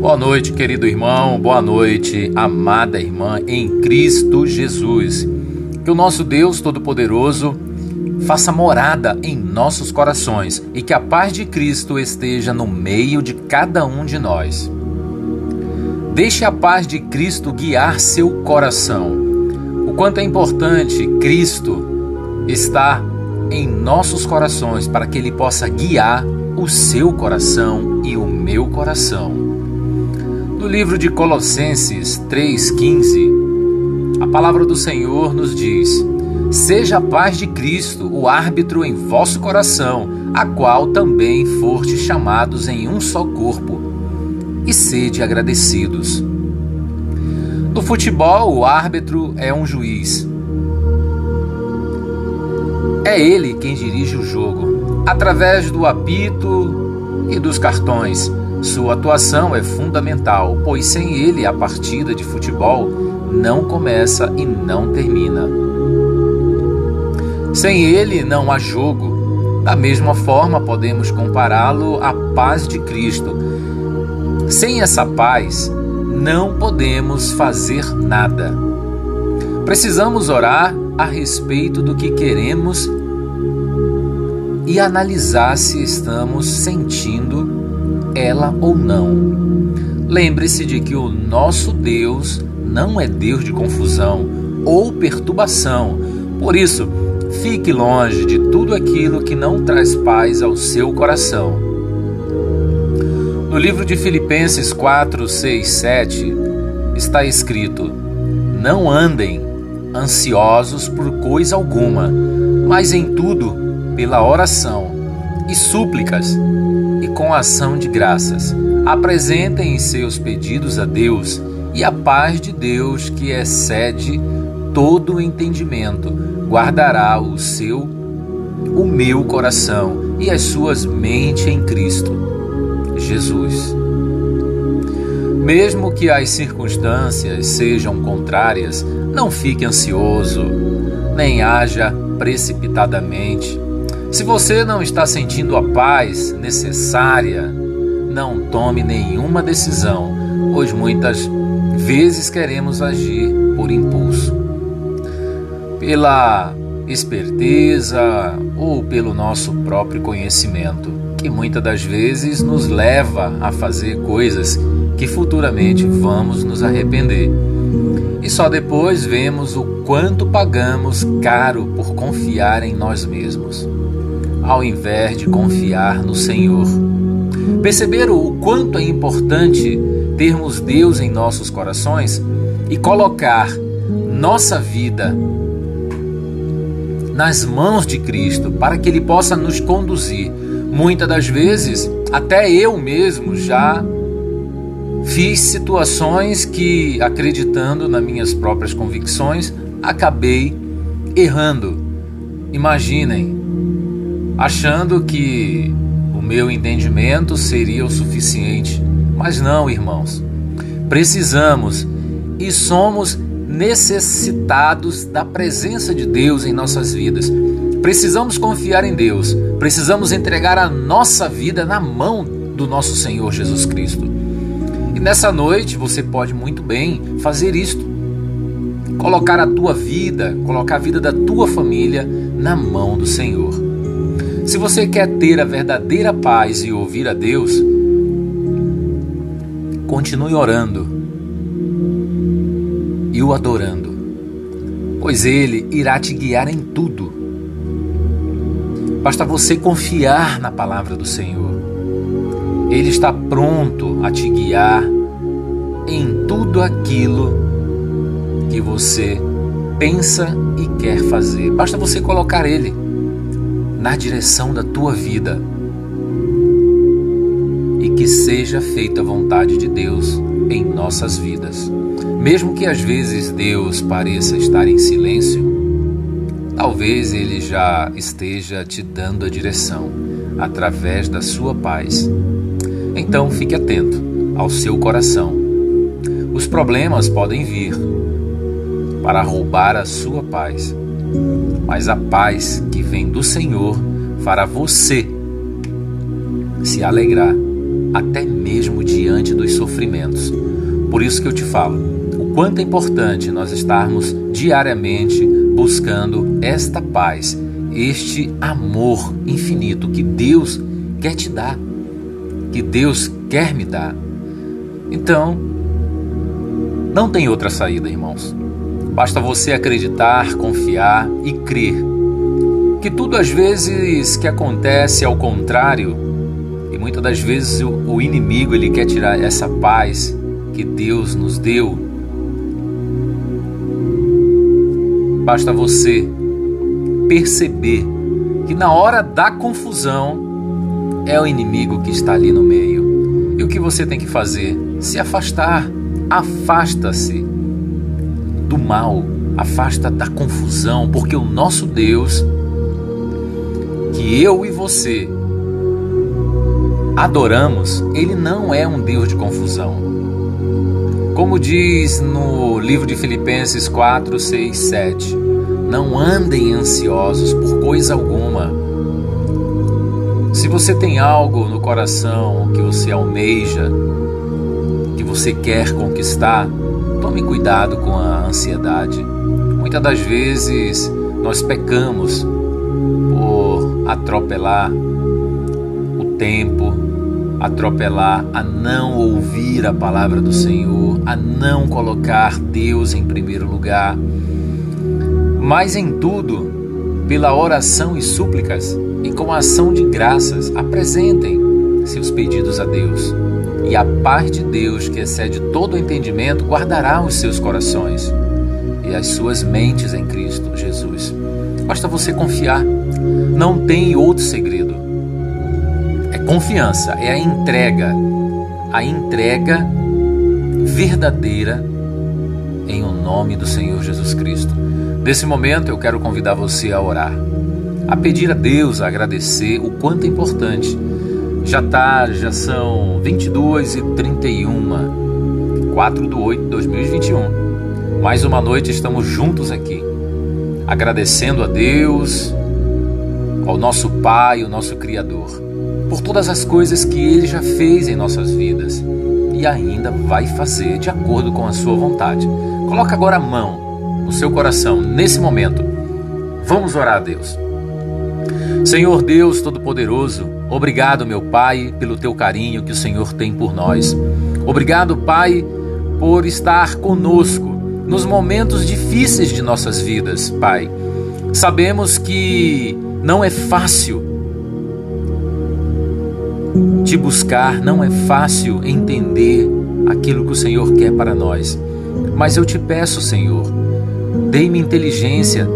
Boa noite, querido irmão, boa noite, amada irmã em Cristo Jesus. Que o nosso Deus Todo-Poderoso faça morada em nossos corações e que a paz de Cristo esteja no meio de cada um de nós. Deixe a paz de Cristo guiar seu coração. O quanto é importante Cristo estar em nossos corações para que Ele possa guiar o seu coração e o meu coração. No livro de Colossenses 3,15, a palavra do Senhor nos diz: Seja a paz de Cristo o árbitro em vosso coração, a qual também foste chamados em um só corpo, e sede agradecidos. No futebol, o árbitro é um juiz. É ele quem dirige o jogo, através do apito e dos cartões. Sua atuação é fundamental, pois sem ele a partida de futebol não começa e não termina. Sem ele não há jogo. Da mesma forma, podemos compará-lo à paz de Cristo. Sem essa paz, não podemos fazer nada. Precisamos orar a respeito do que queremos e analisar se estamos sentindo ela ou não. Lembre-se de que o nosso Deus não é Deus de confusão ou perturbação. Por isso, fique longe de tudo aquilo que não traz paz ao seu coração. No livro de Filipenses 4, 6, 7 está escrito: Não andem ansiosos por coisa alguma, mas em tudo, pela oração e súplicas com ação de graças. Apresentem seus pedidos a Deus e a paz de Deus, que excede todo o entendimento, guardará o seu, o meu coração e as suas mentes em Cristo Jesus. Mesmo que as circunstâncias sejam contrárias, não fique ansioso, nem haja precipitadamente se você não está sentindo a paz necessária, não tome nenhuma decisão, pois muitas vezes queremos agir por impulso, pela esperteza ou pelo nosso próprio conhecimento, que muitas das vezes nos leva a fazer coisas que futuramente vamos nos arrepender. E só depois vemos o quanto pagamos caro por confiar em nós mesmos ao invés de confiar no Senhor. Perceberam o quanto é importante termos Deus em nossos corações e colocar nossa vida nas mãos de Cristo para que Ele possa nos conduzir. Muitas das vezes, até eu mesmo já fiz situações que, acreditando nas minhas próprias convicções, acabei errando. Imaginem, achando que o meu entendimento seria o suficiente. Mas não, irmãos. Precisamos e somos necessitados da presença de Deus em nossas vidas. Precisamos confiar em Deus. Precisamos entregar a nossa vida na mão do nosso Senhor Jesus Cristo. E nessa noite você pode muito bem fazer isto. Colocar a tua vida, colocar a vida da tua família na mão do Senhor. Se você quer ter a verdadeira paz e ouvir a Deus, continue orando e o adorando, pois Ele irá te guiar em tudo. Basta você confiar na palavra do Senhor. Ele está pronto a te guiar em tudo aquilo que você pensa e quer fazer. Basta você colocar Ele na direção da tua vida e que seja feita a vontade de Deus em nossas vidas. Mesmo que às vezes Deus pareça estar em silêncio, talvez Ele já esteja te dando a direção através da sua paz. Então fique atento ao seu coração. Os problemas podem vir para roubar a sua paz mas a paz que vem do Senhor fará você se alegrar até mesmo diante dos sofrimentos. Por isso que eu te falo, o quanto é importante nós estarmos diariamente buscando esta paz, este amor infinito que Deus quer te dar, que Deus quer me dar. Então, não tem outra saída, irmãos. Basta você acreditar, confiar e crer que tudo às vezes que acontece ao contrário e muitas das vezes o inimigo ele quer tirar essa paz que Deus nos deu. Basta você perceber que na hora da confusão é o inimigo que está ali no meio. E o que você tem que fazer? Se afastar. Afasta-se do mal, afasta da confusão, porque o nosso Deus, que eu e você adoramos, ele não é um Deus de confusão. Como diz no livro de Filipenses 4, 6, 7, não andem ansiosos por coisa alguma. Se você tem algo no coração que você almeja, que você quer conquistar, Tome cuidado com a ansiedade. Muitas das vezes nós pecamos por atropelar o tempo, atropelar a não ouvir a palavra do Senhor, a não colocar Deus em primeiro lugar. Mas em tudo, pela oração e súplicas e com a ação de graças, apresentem seus pedidos a Deus e a paz de Deus, que excede todo o entendimento, guardará os seus corações e as suas mentes em Cristo Jesus. Basta você confiar, não tem outro segredo. É confiança, é a entrega, a entrega verdadeira em o nome do Senhor Jesus Cristo. Nesse momento eu quero convidar você a orar, a pedir a Deus, a agradecer o quanto é importante já tá, já são 22 e 31, 4 de 8 de 2021. Mais uma noite estamos juntos aqui, agradecendo a Deus, ao nosso Pai, o nosso Criador, por todas as coisas que Ele já fez em nossas vidas e ainda vai fazer de acordo com a sua vontade. Coloca agora a mão no seu coração nesse momento. Vamos orar a Deus. Senhor Deus Todo-Poderoso, obrigado, meu Pai, pelo teu carinho que o Senhor tem por nós. Obrigado, Pai, por estar conosco nos momentos difíceis de nossas vidas, Pai. Sabemos que não é fácil te buscar, não é fácil entender aquilo que o Senhor quer para nós. Mas eu te peço, Senhor, dê-me inteligência,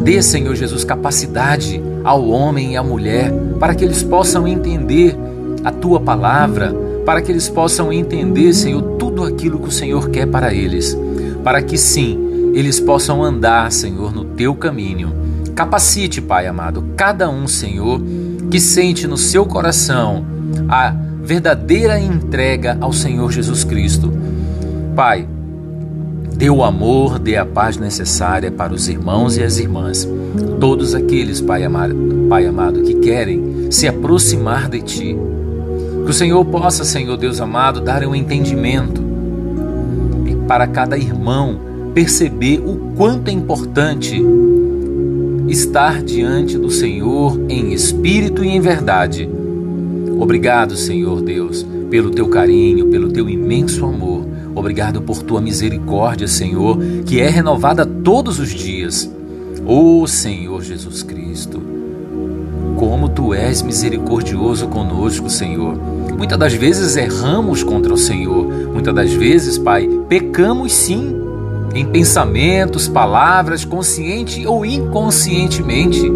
dê, Senhor Jesus, capacidade ao homem e à mulher, para que eles possam entender a tua palavra, para que eles possam entender, Senhor, tudo aquilo que o Senhor quer para eles, para que sim, eles possam andar, Senhor, no teu caminho. Capacite, Pai amado, cada um, Senhor, que sente no seu coração a verdadeira entrega ao Senhor Jesus Cristo. Pai, Dê o amor, dê a paz necessária para os irmãos e as irmãs, todos aqueles, Pai amado, Pai amado, que querem se aproximar de Ti. Que o Senhor possa, Senhor Deus amado, dar um entendimento para cada irmão perceber o quanto é importante estar diante do Senhor em espírito e em verdade. Obrigado, Senhor Deus, pelo teu carinho, pelo teu imenso amor Obrigado por tua misericórdia, Senhor, que é renovada todos os dias. Ó oh, Senhor Jesus Cristo, como tu és misericordioso conosco, Senhor. Muitas das vezes erramos contra o Senhor. Muitas das vezes, Pai, pecamos sim, em pensamentos, palavras, consciente ou inconscientemente.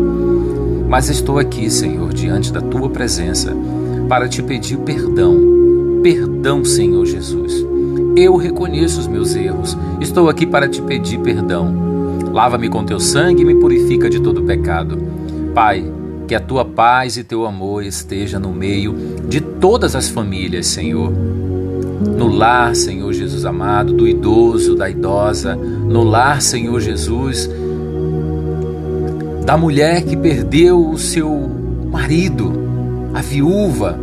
Mas estou aqui, Senhor, diante da tua presença, para te pedir perdão. Perdão, Senhor Jesus. Eu reconheço os meus erros. Estou aqui para te pedir perdão. Lava-me com teu sangue e me purifica de todo pecado. Pai, que a tua paz e teu amor esteja no meio de todas as famílias, Senhor. No lar, Senhor Jesus amado, do idoso, da idosa, no lar, Senhor Jesus, da mulher que perdeu o seu marido, a viúva,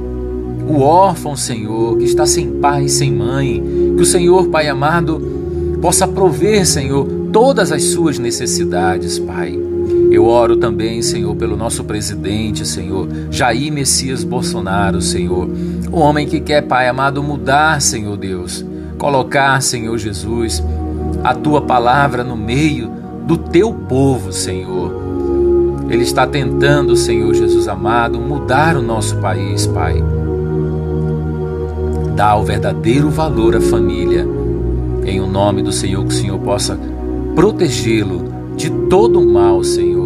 o órfão, Senhor, que está sem pai e sem mãe. Que o Senhor, Pai amado, possa prover, Senhor, todas as suas necessidades, Pai. Eu oro também, Senhor, pelo nosso presidente, Senhor, Jair Messias Bolsonaro, Senhor. O homem que quer, Pai amado, mudar, Senhor Deus. Colocar, Senhor Jesus, a tua palavra no meio do teu povo, Senhor. Ele está tentando, Senhor Jesus amado, mudar o nosso país, Pai. Dá o verdadeiro valor à família. Em o nome do Senhor, que o Senhor possa protegê-lo de todo o mal, Senhor,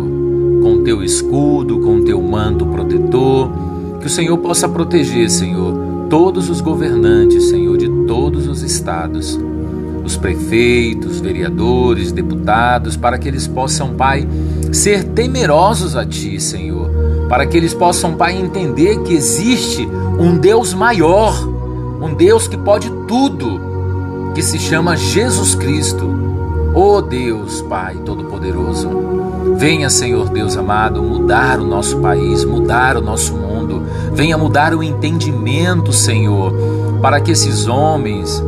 com teu escudo, com teu manto protetor, que o Senhor possa proteger, Senhor, todos os governantes, Senhor, de todos os estados, os prefeitos, vereadores, deputados, para que eles possam, Pai, ser temerosos a Ti, Senhor, para que eles possam, Pai, entender que existe um Deus maior, um Deus que pode tudo, que se chama Jesus Cristo Oh Deus, Pai Todo-Poderoso, venha, Senhor Deus amado, mudar o nosso país, mudar o nosso mundo. Venha mudar o entendimento, Senhor, para que esses homens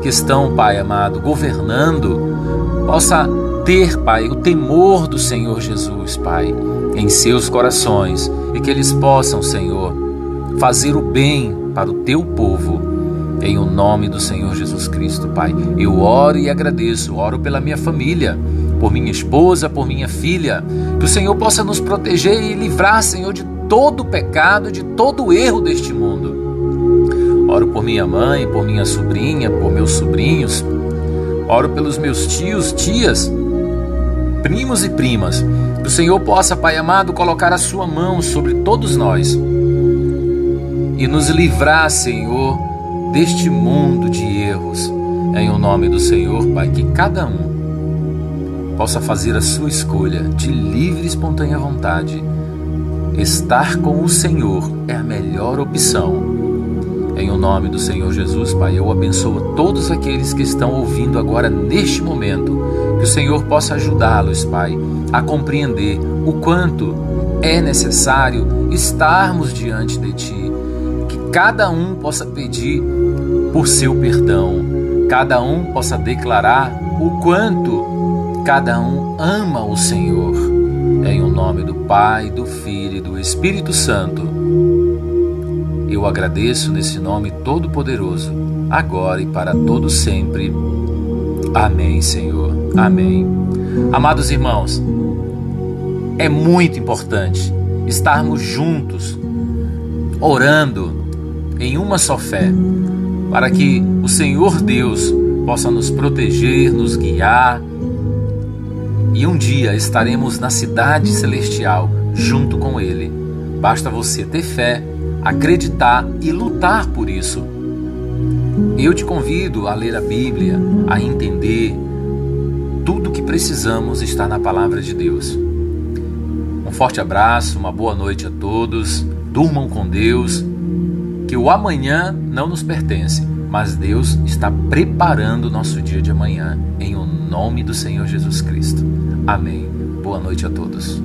que estão, Pai amado, governando, possa ter, Pai, o temor do Senhor Jesus, Pai, em seus corações e que eles possam, Senhor, fazer o bem para o teu povo em o nome do Senhor Jesus Cristo, Pai. Eu oro e agradeço, oro pela minha família, por minha esposa, por minha filha. Que o Senhor possa nos proteger e livrar, Senhor, de todo o pecado, de todo o erro deste mundo. Oro por minha mãe, por minha sobrinha, por meus sobrinhos. Oro pelos meus tios, tias, primos e primas. Que o Senhor possa, Pai amado, colocar a sua mão sobre todos nós e nos livrar, Senhor, deste mundo de erros. Em o nome do Senhor, Pai, que cada um possa fazer a sua escolha de livre e espontânea vontade. Estar com o Senhor é a melhor opção. Em o nome do Senhor Jesus, Pai, eu abençoo todos aqueles que estão ouvindo agora neste momento. Que o Senhor possa ajudá-los, Pai, a compreender o quanto é necessário estarmos diante de Ti cada um possa pedir por seu perdão, cada um possa declarar o quanto cada um ama o Senhor. Em o nome do Pai, do Filho e do Espírito Santo. Eu agradeço nesse nome todo-poderoso, agora e para todo sempre. Amém, Senhor. Amém. Amados irmãos, é muito importante estarmos juntos, orando, em uma só fé, para que o Senhor Deus possa nos proteger, nos guiar e um dia estaremos na cidade celestial junto com Ele. Basta você ter fé, acreditar e lutar por isso. Eu te convido a ler a Bíblia, a entender. Tudo o que precisamos está na palavra de Deus. Um forte abraço, uma boa noite a todos. Durmam com Deus que o amanhã não nos pertence, mas Deus está preparando o nosso dia de amanhã, em o nome do Senhor Jesus Cristo. Amém. Boa noite a todos.